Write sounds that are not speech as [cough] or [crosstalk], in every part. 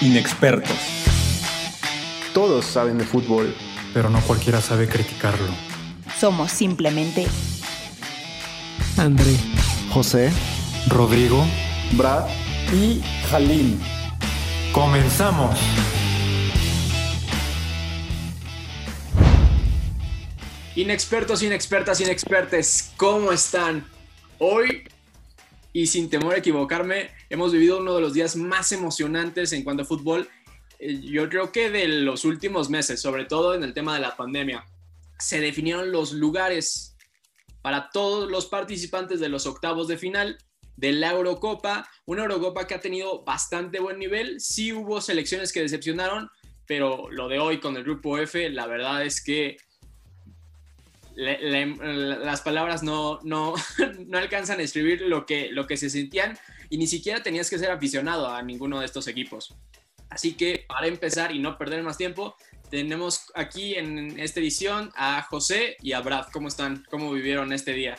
Inexpertos. Todos saben de fútbol, pero no cualquiera sabe criticarlo. Somos simplemente André, José, Rodrigo Brad y Jalín. Comenzamos. Inexpertos, inexpertas, inexpertes, ¿cómo están? Hoy, y sin temor a equivocarme, hemos vivido uno de los días más emocionantes en cuanto a fútbol, eh, yo creo que de los últimos meses, sobre todo en el tema de la pandemia. Se definieron los lugares para todos los participantes de los octavos de final de la Eurocopa, una Eurocopa que ha tenido bastante buen nivel, sí hubo selecciones que decepcionaron, pero lo de hoy con el grupo F, la verdad es que las palabras no, no, [laughs] no alcanzan a escribir lo que, lo que se sentían y ni siquiera tenías que ser aficionado a ninguno de estos equipos. Así que para empezar y no perder más tiempo, tenemos aquí en esta edición a José y a Brad. ¿Cómo están? ¿Cómo vivieron este día?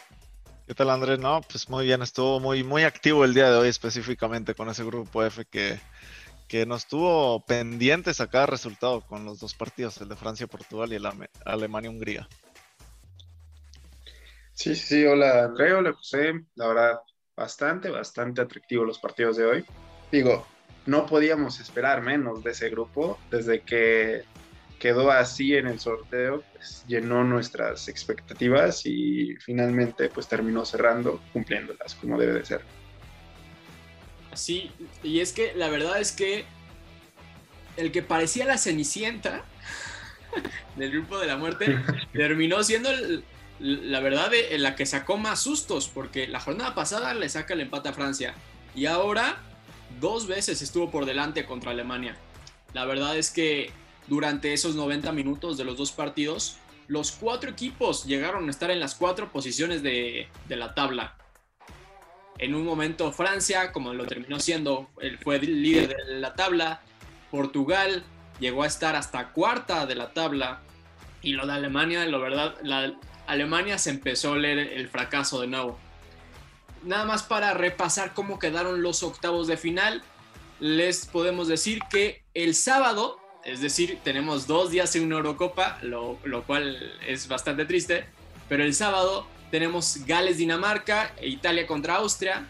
¿Qué tal Andrés? No, pues muy bien, estuvo muy, muy activo el día de hoy específicamente con ese grupo F que, que nos tuvo pendiente sacar resultado con los dos partidos, el de Francia-Portugal y el Alemania-Hungría. Sí, sí, hola André, hola José. La verdad, bastante, bastante atractivo los partidos de hoy. Digo, no podíamos esperar menos de ese grupo. Desde que quedó así en el sorteo, pues llenó nuestras expectativas y finalmente pues terminó cerrando, cumpliéndolas como debe de ser. Sí, y es que la verdad es que el que parecía la cenicienta [laughs] del grupo de la muerte [laughs] terminó siendo el, la verdad, en eh, la que sacó más sustos, porque la jornada pasada le saca el empate a Francia y ahora dos veces estuvo por delante contra Alemania. La verdad es que durante esos 90 minutos de los dos partidos, los cuatro equipos llegaron a estar en las cuatro posiciones de, la tabla. En un momento Francia, como lo terminó siendo, fue líder de la tabla. Portugal llegó a estar hasta cuarta de la tabla. Y lo de Alemania, la verdad, la, Alemania se empezó a leer el fracaso de nuevo. Nada más para repasar cómo quedaron los octavos de final, les podemos decir que el sábado, es decir, tenemos dos días en una Eurocopa, lo, cual es bastante triste, pero el sábado tenemos Gales-Dinamarca e Italia contra Austria.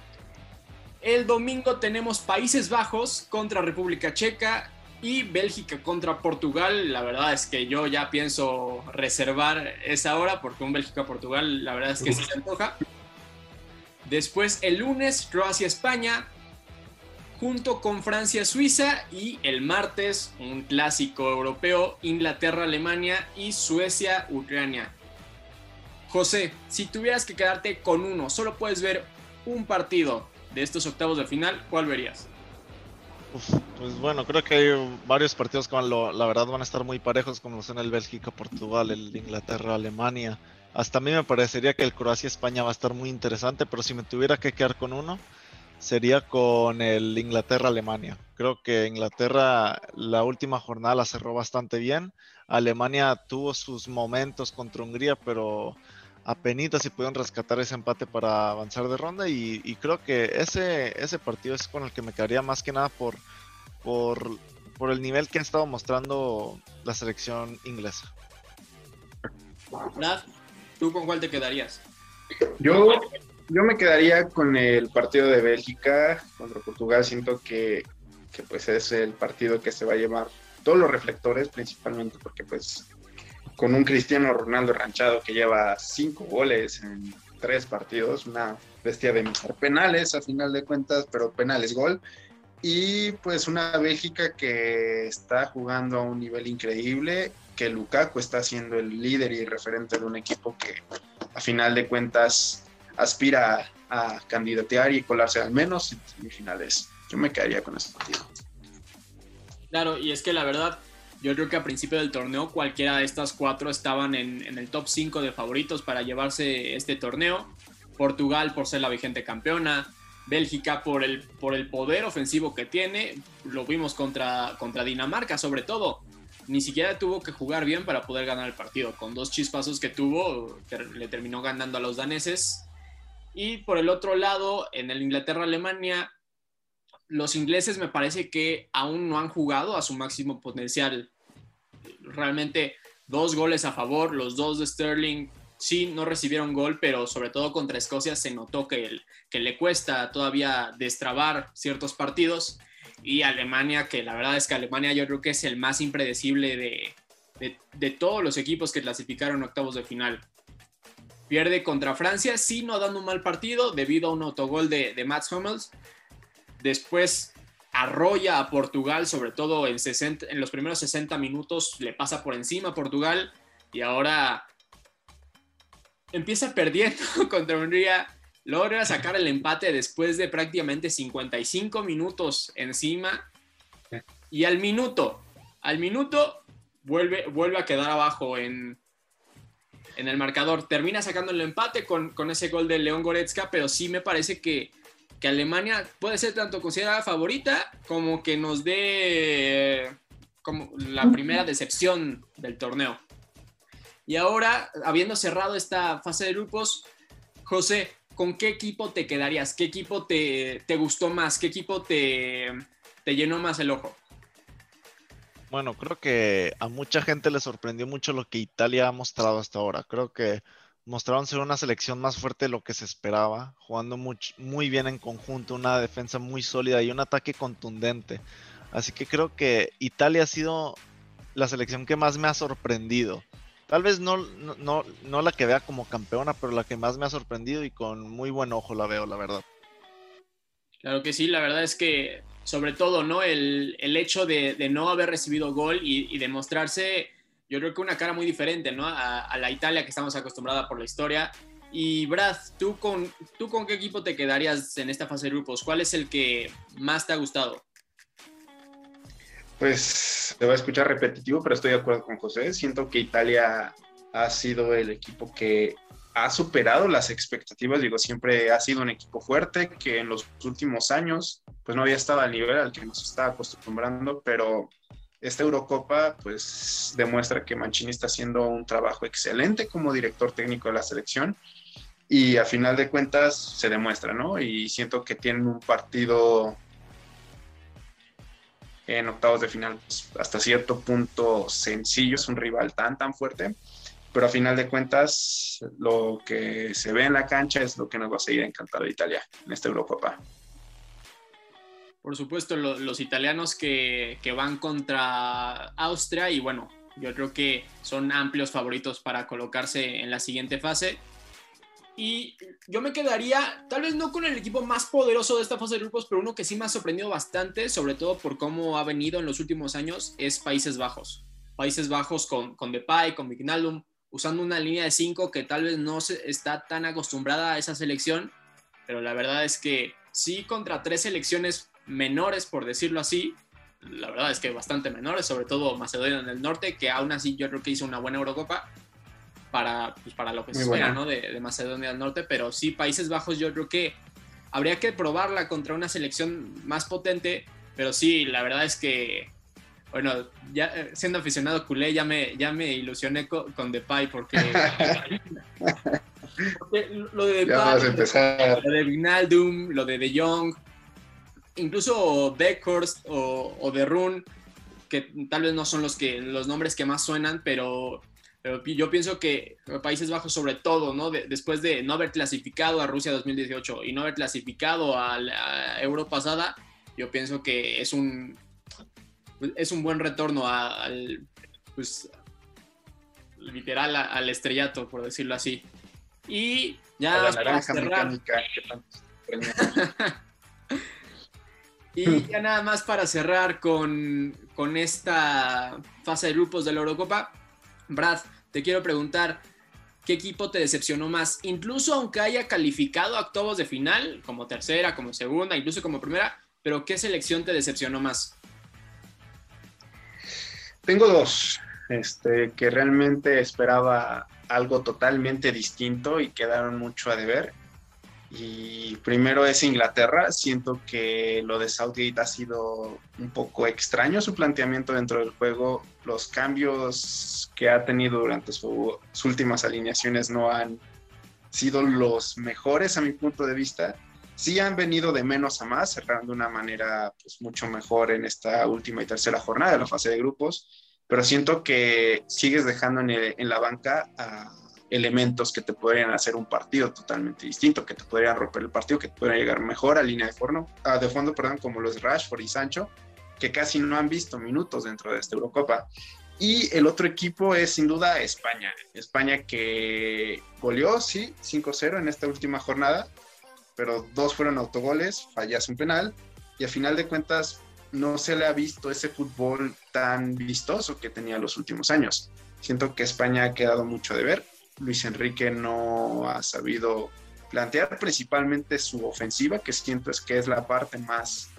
El domingo tenemos Países Bajos contra República Checa y Bélgica contra Portugal, la verdad es que yo ya pienso reservar esa hora porque un Bélgica-Portugal, la verdad es que se antoja. Después el lunes Croacia-España junto con Francia-Suiza y el martes un clásico europeo Inglaterra-Alemania y Suecia-Ucrania. José, si tuvieras que quedarte con uno, solo puedes ver un partido de estos octavos de final, ¿cuál verías? Pues bueno, creo que hay varios partidos que la verdad van a estar muy parejos, como son el Bélgica-Portugal, el Inglaterra-Alemania. Hasta a mí me parecería que el Croacia-España va a estar muy interesante, pero si me tuviera que quedar con uno, sería con el Inglaterra-Alemania. Creo que Inglaterra la última jornada la cerró bastante bien. Alemania tuvo sus momentos contra Hungría, pero apenas si pudieron rescatar ese empate para avanzar de ronda y, creo que ese, ese partido es con el que me quedaría más que nada por, por, por el nivel que ha estado mostrando la selección inglesa. ¿tú con cuál te quedarías? Yo, yo me quedaría con el partido de Bélgica contra Portugal. Siento que, que pues es el partido que se va a llevar todos los reflectores, principalmente porque pues con un Cristiano Ronaldo ranchado que lleva cinco goles en tres partidos, una bestia de meter penales a final de cuentas, pero penales gol. Y pues una Bélgica que está jugando a un nivel increíble, que Lukaku está siendo el líder y referente de un equipo que a final de cuentas aspira a candidatear y colarse al menos en semifinales. Yo me quedaría con ese partido. Claro, y es que la verdad, yo creo que a principio del torneo cualquiera de estas cuatro estaban en, el top 5 de favoritos para llevarse este torneo. Portugal por ser la vigente campeona, Bélgica por el, por el poder ofensivo que tiene, lo vimos contra, contra Dinamarca sobre todo. Ni siquiera tuvo que jugar bien para poder ganar el partido. Con dos chispazos que tuvo, le terminó ganando a los daneses. Y por el otro lado, en el Inglaterra-Alemania, los ingleses me parece que aún no han jugado a su máximo potencial. Realmente dos goles a favor, los dos de Sterling, sí, no recibieron gol, pero sobre todo contra Escocia se notó que, que le cuesta todavía destrabar ciertos partidos. Y Alemania, que la verdad es que Alemania yo creo que es el más impredecible de, de, todos los equipos que clasificaron octavos de final. Pierde contra Francia, sí, no dando un mal partido debido a un autogol de, de Mats Hummels. Después arrolla a Portugal, sobre todo en, 60, en los primeros 60 minutos, le pasa por encima a Portugal y ahora empieza perdiendo [laughs] contra Hungría, logra sacar el empate después de prácticamente 55 minutos encima y al minuto, al minuto vuelve, vuelve a quedar abajo en, en el marcador. Termina sacando el empate con, con ese gol de León Goretzka, pero sí me parece que que Alemania puede ser tanto considerada favorita como que nos dé como la primera decepción del torneo. Y ahora, habiendo cerrado esta fase de grupos, José, ¿con qué equipo te quedarías? ¿Qué equipo te, gustó más? ¿Qué equipo te, llenó más el ojo? Bueno, creo que a mucha gente le sorprendió mucho lo que Italia ha mostrado hasta ahora. Creo que mostraron ser una selección más fuerte de lo que se esperaba, jugando muy bien en conjunto, una defensa muy sólida y un ataque contundente. Así que creo que Italia ha sido la selección que más me ha sorprendido. Tal vez no, no, no la que vea como campeona, pero la que más me ha sorprendido y con muy buen ojo la veo, la verdad. Claro que sí, la verdad es que sobre todo, ¿no? El, hecho de, no haber recibido gol y, y demostrarse yo creo que una cara muy diferente, ¿no? A, la Italia que estamos acostumbrada por la historia. Y Brad, ¿tú con, ¿tú con qué equipo te quedarías en esta fase de grupos? ¿Cuál es el que más te ha gustado? Pues te va a escuchar repetitivo, pero estoy de acuerdo con José. Siento que Italia ha sido el equipo que ha superado las expectativas. Digo, siempre ha sido un equipo fuerte que en los últimos años pues no había estado al nivel al que nos está acostumbrando, pero esta Eurocopa pues demuestra que Mancini está haciendo un trabajo excelente como director técnico de la selección y a final de cuentas se demuestra, ¿no? Y siento que tienen un partido en octavos de final pues, hasta cierto punto sencillo, es un rival tan tan fuerte, pero a final de cuentas lo que se ve en la cancha es lo que nos va a seguir encantado de Italia en esta Eurocopa por supuesto, los italianos que, van contra Austria y bueno, yo creo que son amplios favoritos para colocarse en la siguiente fase. Y yo me quedaría, tal vez no con el equipo más poderoso de esta fase de grupos, pero uno que sí me ha sorprendido bastante, sobre todo por cómo ha venido en los últimos años, es Países Bajos. Países Bajos con, con Depay, con Vignaldum, usando una línea de 5 que tal vez no se, está tan acostumbrada a esa selección, pero la verdad es que sí contra tres selecciones menores, por decirlo así. La verdad es que bastante menores, sobre todo Macedonia del Norte, que aún así yo creo que hizo una buena Eurocopa para, pues, para lo que se espera ¿no? de, Macedonia del Norte, pero sí, Países Bajos yo creo que habría que probarla contra una selección más potente, pero sí, la verdad es que, bueno, ya eh, siendo aficionado culé ya me, ya me ilusioné con, con Depay porque... [laughs] lo de Depay, lo de Vinaldum, lo de De Jong, incluso Beckhorst o, o De Run, que tal vez no son los, que, los nombres que más suenan, pero, yo pienso que Países Bajos sobre todo, ¿no? después de no haber clasificado a Rusia 2018 y no haber clasificado a la Euro pasada, yo pienso que es un, es un buen retorno al, pues, literal al estrellato, por decirlo así. Y ya para cerrar... [laughs] Y ya nada más para cerrar con, esta fase de grupos de la Eurocopa, Brad, te quiero preguntar, ¿qué equipo te decepcionó más? Incluso aunque haya calificado a octavos de final, como tercera, como segunda, incluso como primera, pero ¿qué selección te decepcionó más? Tengo dos, este, que realmente esperaba algo totalmente distinto y quedaron mucho a deber. Y primero es Inglaterra. Siento que lo de Southgate ha sido un poco extraño su planteamiento dentro del juego. Los cambios que ha tenido durante sus últimas alineaciones no han sido los mejores a mi punto de vista. sí han venido de menos a más, cerrando de una manera pues, mucho mejor en esta última y tercera jornada de la fase de grupos, pero siento que sigues dejando en, el- en la banca a elementos que te podrían hacer un partido totalmente distinto, que te podrían romper el partido, que te podrían llegar mejor a línea de, fondo, ah, de fondo, perdón, como los Rashford y Sancho, que casi no han visto minutos dentro de esta Eurocopa. Y el otro equipo es sin duda España. España que goleó, sí, 5-0 en esta última jornada, pero dos fueron autogoles, fallas un penal, y a final de cuentas no se le ha visto ese fútbol tan vistoso que tenía los últimos años. Siento que España ha quedado mucho de ver. Luis Enrique no ha sabido plantear principalmente su ofensiva, que siento es que es la parte más,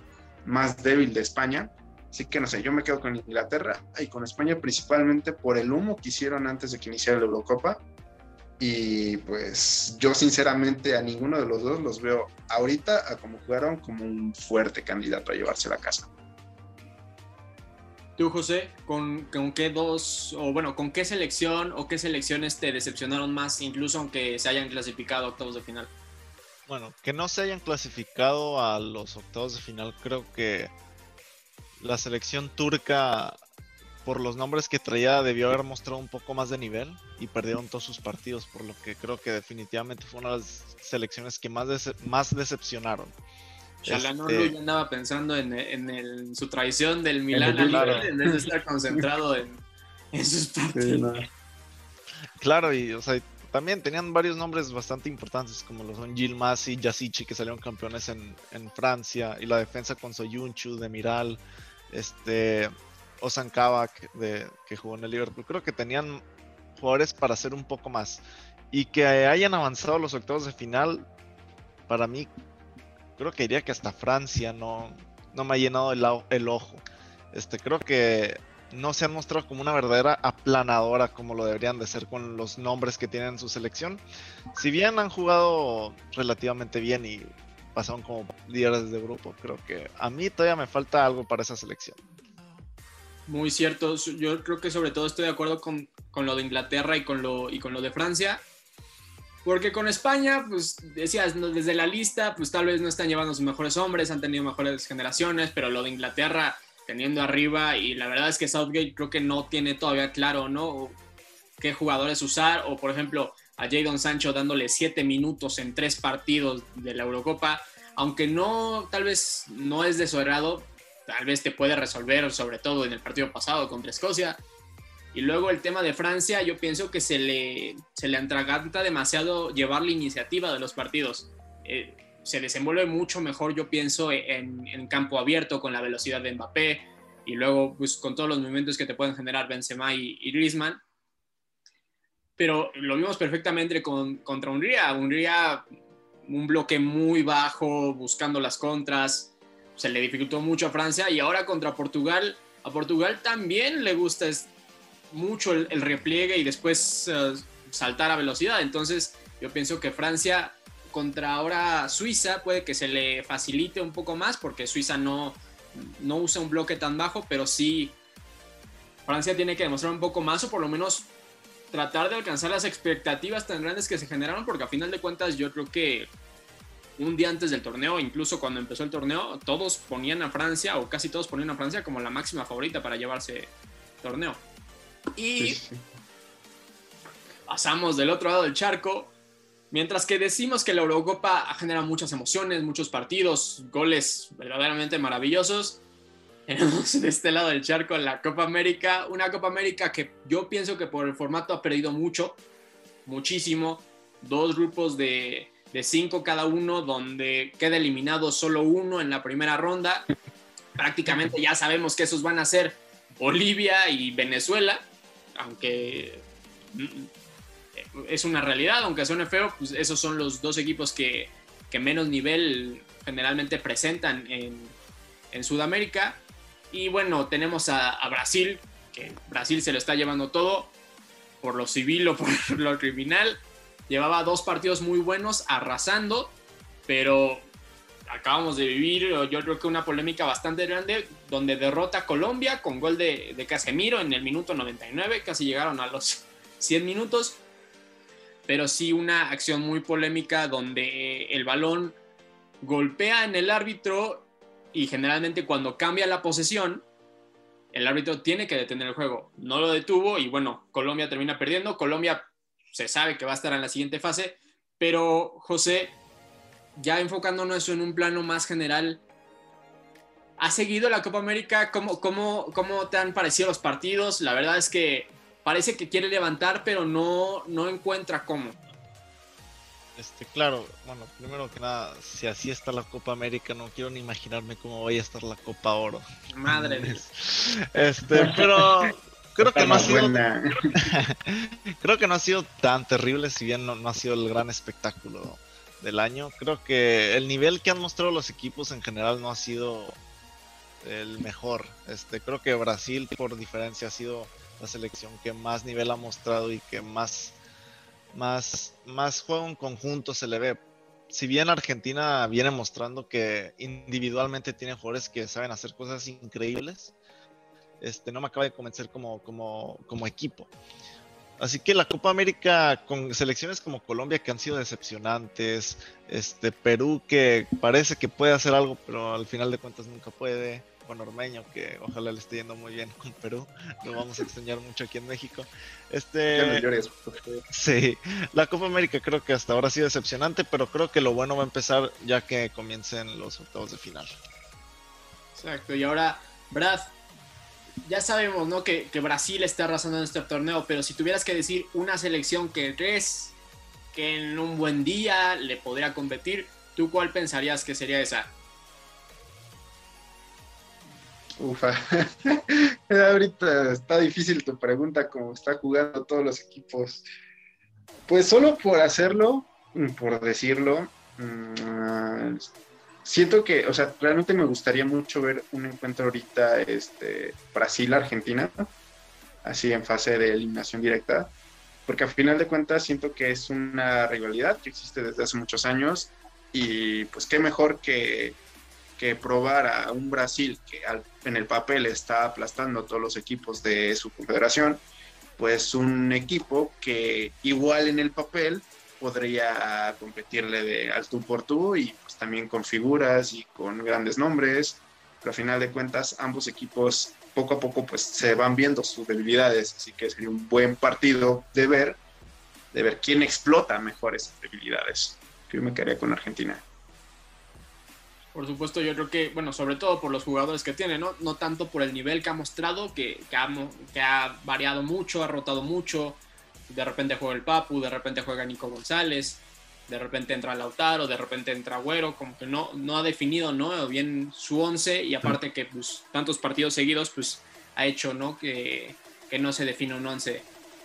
más débil de España. Así que no sé, yo me quedo con Inglaterra y con España principalmente por el humo que hicieron antes de que iniciara la Eurocopa. Y pues yo sinceramente a ninguno de los dos los veo ahorita a como jugaron como un fuerte candidato a llevarse la casa. Tú, José, ¿con, con qué dos, o bueno, con qué selección o qué selecciones te decepcionaron más, incluso aunque se hayan clasificado a octavos de final? Bueno, que no se hayan clasificado a los octavos de final, creo que la selección turca, por los nombres que traía, debió haber mostrado un poco más de nivel y perdieron todos sus partidos, por lo que creo que definitivamente fue una de las selecciones que más, dece- más decepcionaron. Shalanoglu Este- ya andaba pensando en, en el- en su traición del Milan al Claro. En vez de estar concentrado en, en sus partidos. Claro, y o sea, también tenían varios nombres bastante importantes, como lo son Gil Masi, Yasichi, que salieron campeones en, en Francia, y la defensa con Soyunchu, Demiral, este, Ozan Kabak, de, que jugó en el Liverpool. Creo que tenían jugadores para hacer un poco más. Y que hayan avanzado los octavos de final, para mí, creo que diría que hasta Francia no, no me ha llenado el, el ojo. Este, creo que no se han mostrado como una verdadera aplanadora como lo deberían de ser con los nombres que tienen en su selección. Si bien han jugado relativamente bien y pasaron como líderes de grupo, creo que a mí todavía me falta algo para esa selección. Muy cierto, yo creo que sobre todo estoy de acuerdo con, con lo de Inglaterra y con lo, y con lo de Francia. Porque con España, pues decías, desde la lista, pues tal vez no están llevando sus mejores hombres, han tenido mejores generaciones, pero lo de Inglaterra teniendo arriba y la verdad es que Southgate creo que no tiene todavía claro, ¿no? qué jugadores usar o por ejemplo a Jadon Sancho dándole siete minutos en tres partidos de la Eurocopa, aunque no, tal vez no es de su agrado, tal vez te puede resolver, sobre todo en el partido pasado contra Escocia. Y luego el tema de Francia, yo pienso que se le, se le demasiado llevar la iniciativa de los partidos. Eh, se desenvuelve mucho mejor, yo pienso, en, en, campo abierto con la velocidad de Mbappé y luego pues, con todos los movimientos que te pueden generar Benzema y, y Griezmann. Pero lo vimos perfectamente con, contra Hungría. Hungría, un bloque muy bajo, buscando las contras, se le dificultó mucho a Francia y ahora contra Portugal, a Portugal también le gusta mucho el, repliegue y después uh, saltar a velocidad. Entonces yo pienso que Francia contra ahora Suiza puede que se le facilite un poco más porque Suiza no, no usa un bloque tan bajo, pero sí Francia tiene que demostrar un poco más o por lo menos tratar de alcanzar las expectativas tan grandes que se generaron porque a final de cuentas yo creo que un día antes del torneo, incluso cuando empezó el torneo, todos ponían a Francia o casi todos ponían a Francia como la máxima favorita para llevarse el torneo. Y pasamos del otro lado del charco. Mientras que decimos que la Eurocopa genera muchas emociones, muchos partidos, goles verdaderamente maravillosos, [laughs] tenemos de este lado del charco la Copa América, una Copa América que yo pienso que por el formato ha perdido mucho, muchísimo, dos grupos de, de cinco cada uno, donde queda eliminado solo uno en la primera ronda, [laughs] prácticamente ya sabemos que esos van a ser Bolivia y Venezuela, aunque es una realidad, aunque suene feo, pues esos son los dos equipos que, que menos nivel generalmente presentan en, en, Sudamérica. Y bueno, tenemos a, Brasil, que Brasil se lo está llevando todo, por lo civil o [laughs] por lo criminal. Llevaba dos partidos muy buenos, arrasando, pero acabamos de vivir, yo creo que una polémica bastante grande, donde derrota a Colombia con gol de, de Casemiro en el minuto 99, casi llegaron a los 100 minutos pero sí una acción muy polémica donde el balón golpea en el árbitro y generalmente cuando cambia la posesión, el árbitro tiene que detener el juego. No lo detuvo y bueno, Colombia termina perdiendo. Colombia se sabe que va a estar en la siguiente fase, pero José, ya enfocándonos en un plano más general, ¿has seguido la Copa América? ¿Cómo, cómo, cómo te han parecido los partidos? La verdad es que parece que quiere levantar, pero no, no encuentra cómo. Este, claro, bueno, primero que nada, si así está la Copa América, no quiero ni imaginarme cómo vaya a estar la Copa Oro. Madre mía. [laughs] Este, pero creo que no ha sido, [laughs] creo que no ha sido tan terrible, si bien no, no ha sido el gran espectáculo del año. Creo que el nivel que han mostrado los equipos en general no ha sido el mejor. Este, creo que Brasil, por diferencia, ha sido la selección que más nivel ha mostrado y que más más, más juego en conjunto se le ve. Si bien Argentina viene mostrando que individualmente tiene jugadores que saben hacer cosas increíbles, este, no me acaba de convencer como, como, como equipo. Así que la Copa América con selecciones como Colombia que han sido decepcionantes, este Perú que parece que puede hacer algo, pero al final de cuentas nunca puede con Ormeño, que ojalá le esté yendo muy bien con Perú. Lo vamos a extrañar mucho aquí en México. Este, sí, la Copa América creo que hasta ahora ha sido decepcionante, pero creo que lo bueno va a empezar ya que comiencen los octavos de final. Exacto, y ahora, Brad, ya sabemos ¿no? que, que Brasil está arrasando en este torneo, pero si tuvieras que decir una selección que crees que en un buen día le podría competir, ¿tú cuál pensarías que sería esa? Ufa, [laughs] ahorita está difícil tu pregunta, como está jugando todos los equipos. Pues solo por hacerlo, por decirlo, mm, siento que, o sea, realmente me gustaría mucho ver un encuentro ahorita, este, Brasil-Argentina, así en fase de eliminación directa, porque al final de cuentas siento que es una rivalidad que existe desde hace muchos años y pues qué mejor que que probar a un Brasil que en el papel está aplastando a todos los equipos de su confederación, pues un equipo que igual en el papel podría competirle de al tú por tú y pues también con figuras y con grandes nombres, pero al final de cuentas ambos equipos poco a poco pues se van viendo sus debilidades, así que sería un buen partido de ver, de ver quién explota mejor esas debilidades. Yo me quedaría con Argentina. Por supuesto, yo creo que, bueno, sobre todo por los jugadores que tiene, ¿no? No tanto por el nivel que ha mostrado, que, que, ha, variado mucho, ha rotado mucho. De repente juega el Papu, de repente juega Nico González, de repente entra Lautaro, de repente entra Agüero, como que no, no ha definido, ¿no? Bien su once y aparte que, pues, tantos partidos seguidos, pues, ha hecho, ¿no? Que, que no se define un once.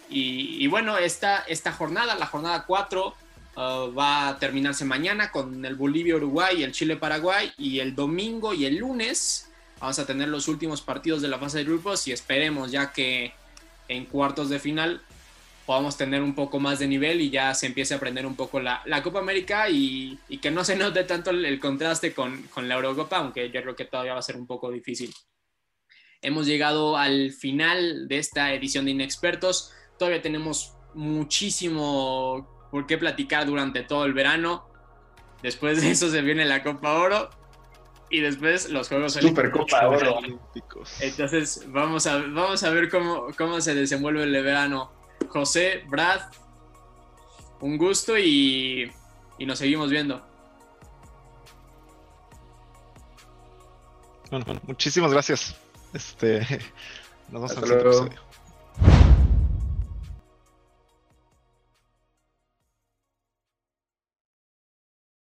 Y, y bueno, esta, esta jornada, la jornada 4, Uh, va a terminarse mañana con el Bolivia-Uruguay y el Chile-Paraguay. Y el domingo y el lunes vamos a tener los últimos partidos de la fase de grupos y esperemos ya que en cuartos de final podamos tener un poco más de nivel y ya se empiece a aprender un poco la, la Copa América y, y, que no se note tanto el, el contraste con, con, la Eurocopa, aunque yo creo que todavía va a ser un poco difícil. Hemos llegado al final de esta edición de Inexpertos. Todavía tenemos muchísimo por qué platicar durante todo el verano. Después de eso se viene la Copa Oro y después los Juegos Super Copa Oro. Entonces vamos a, vamos a ver cómo, cómo se desenvuelve el verano. José, Brad, un gusto y, y nos seguimos viendo. Bueno, muchísimas gracias. Este, [laughs] nos vemos Hasta en el siguiente episodio.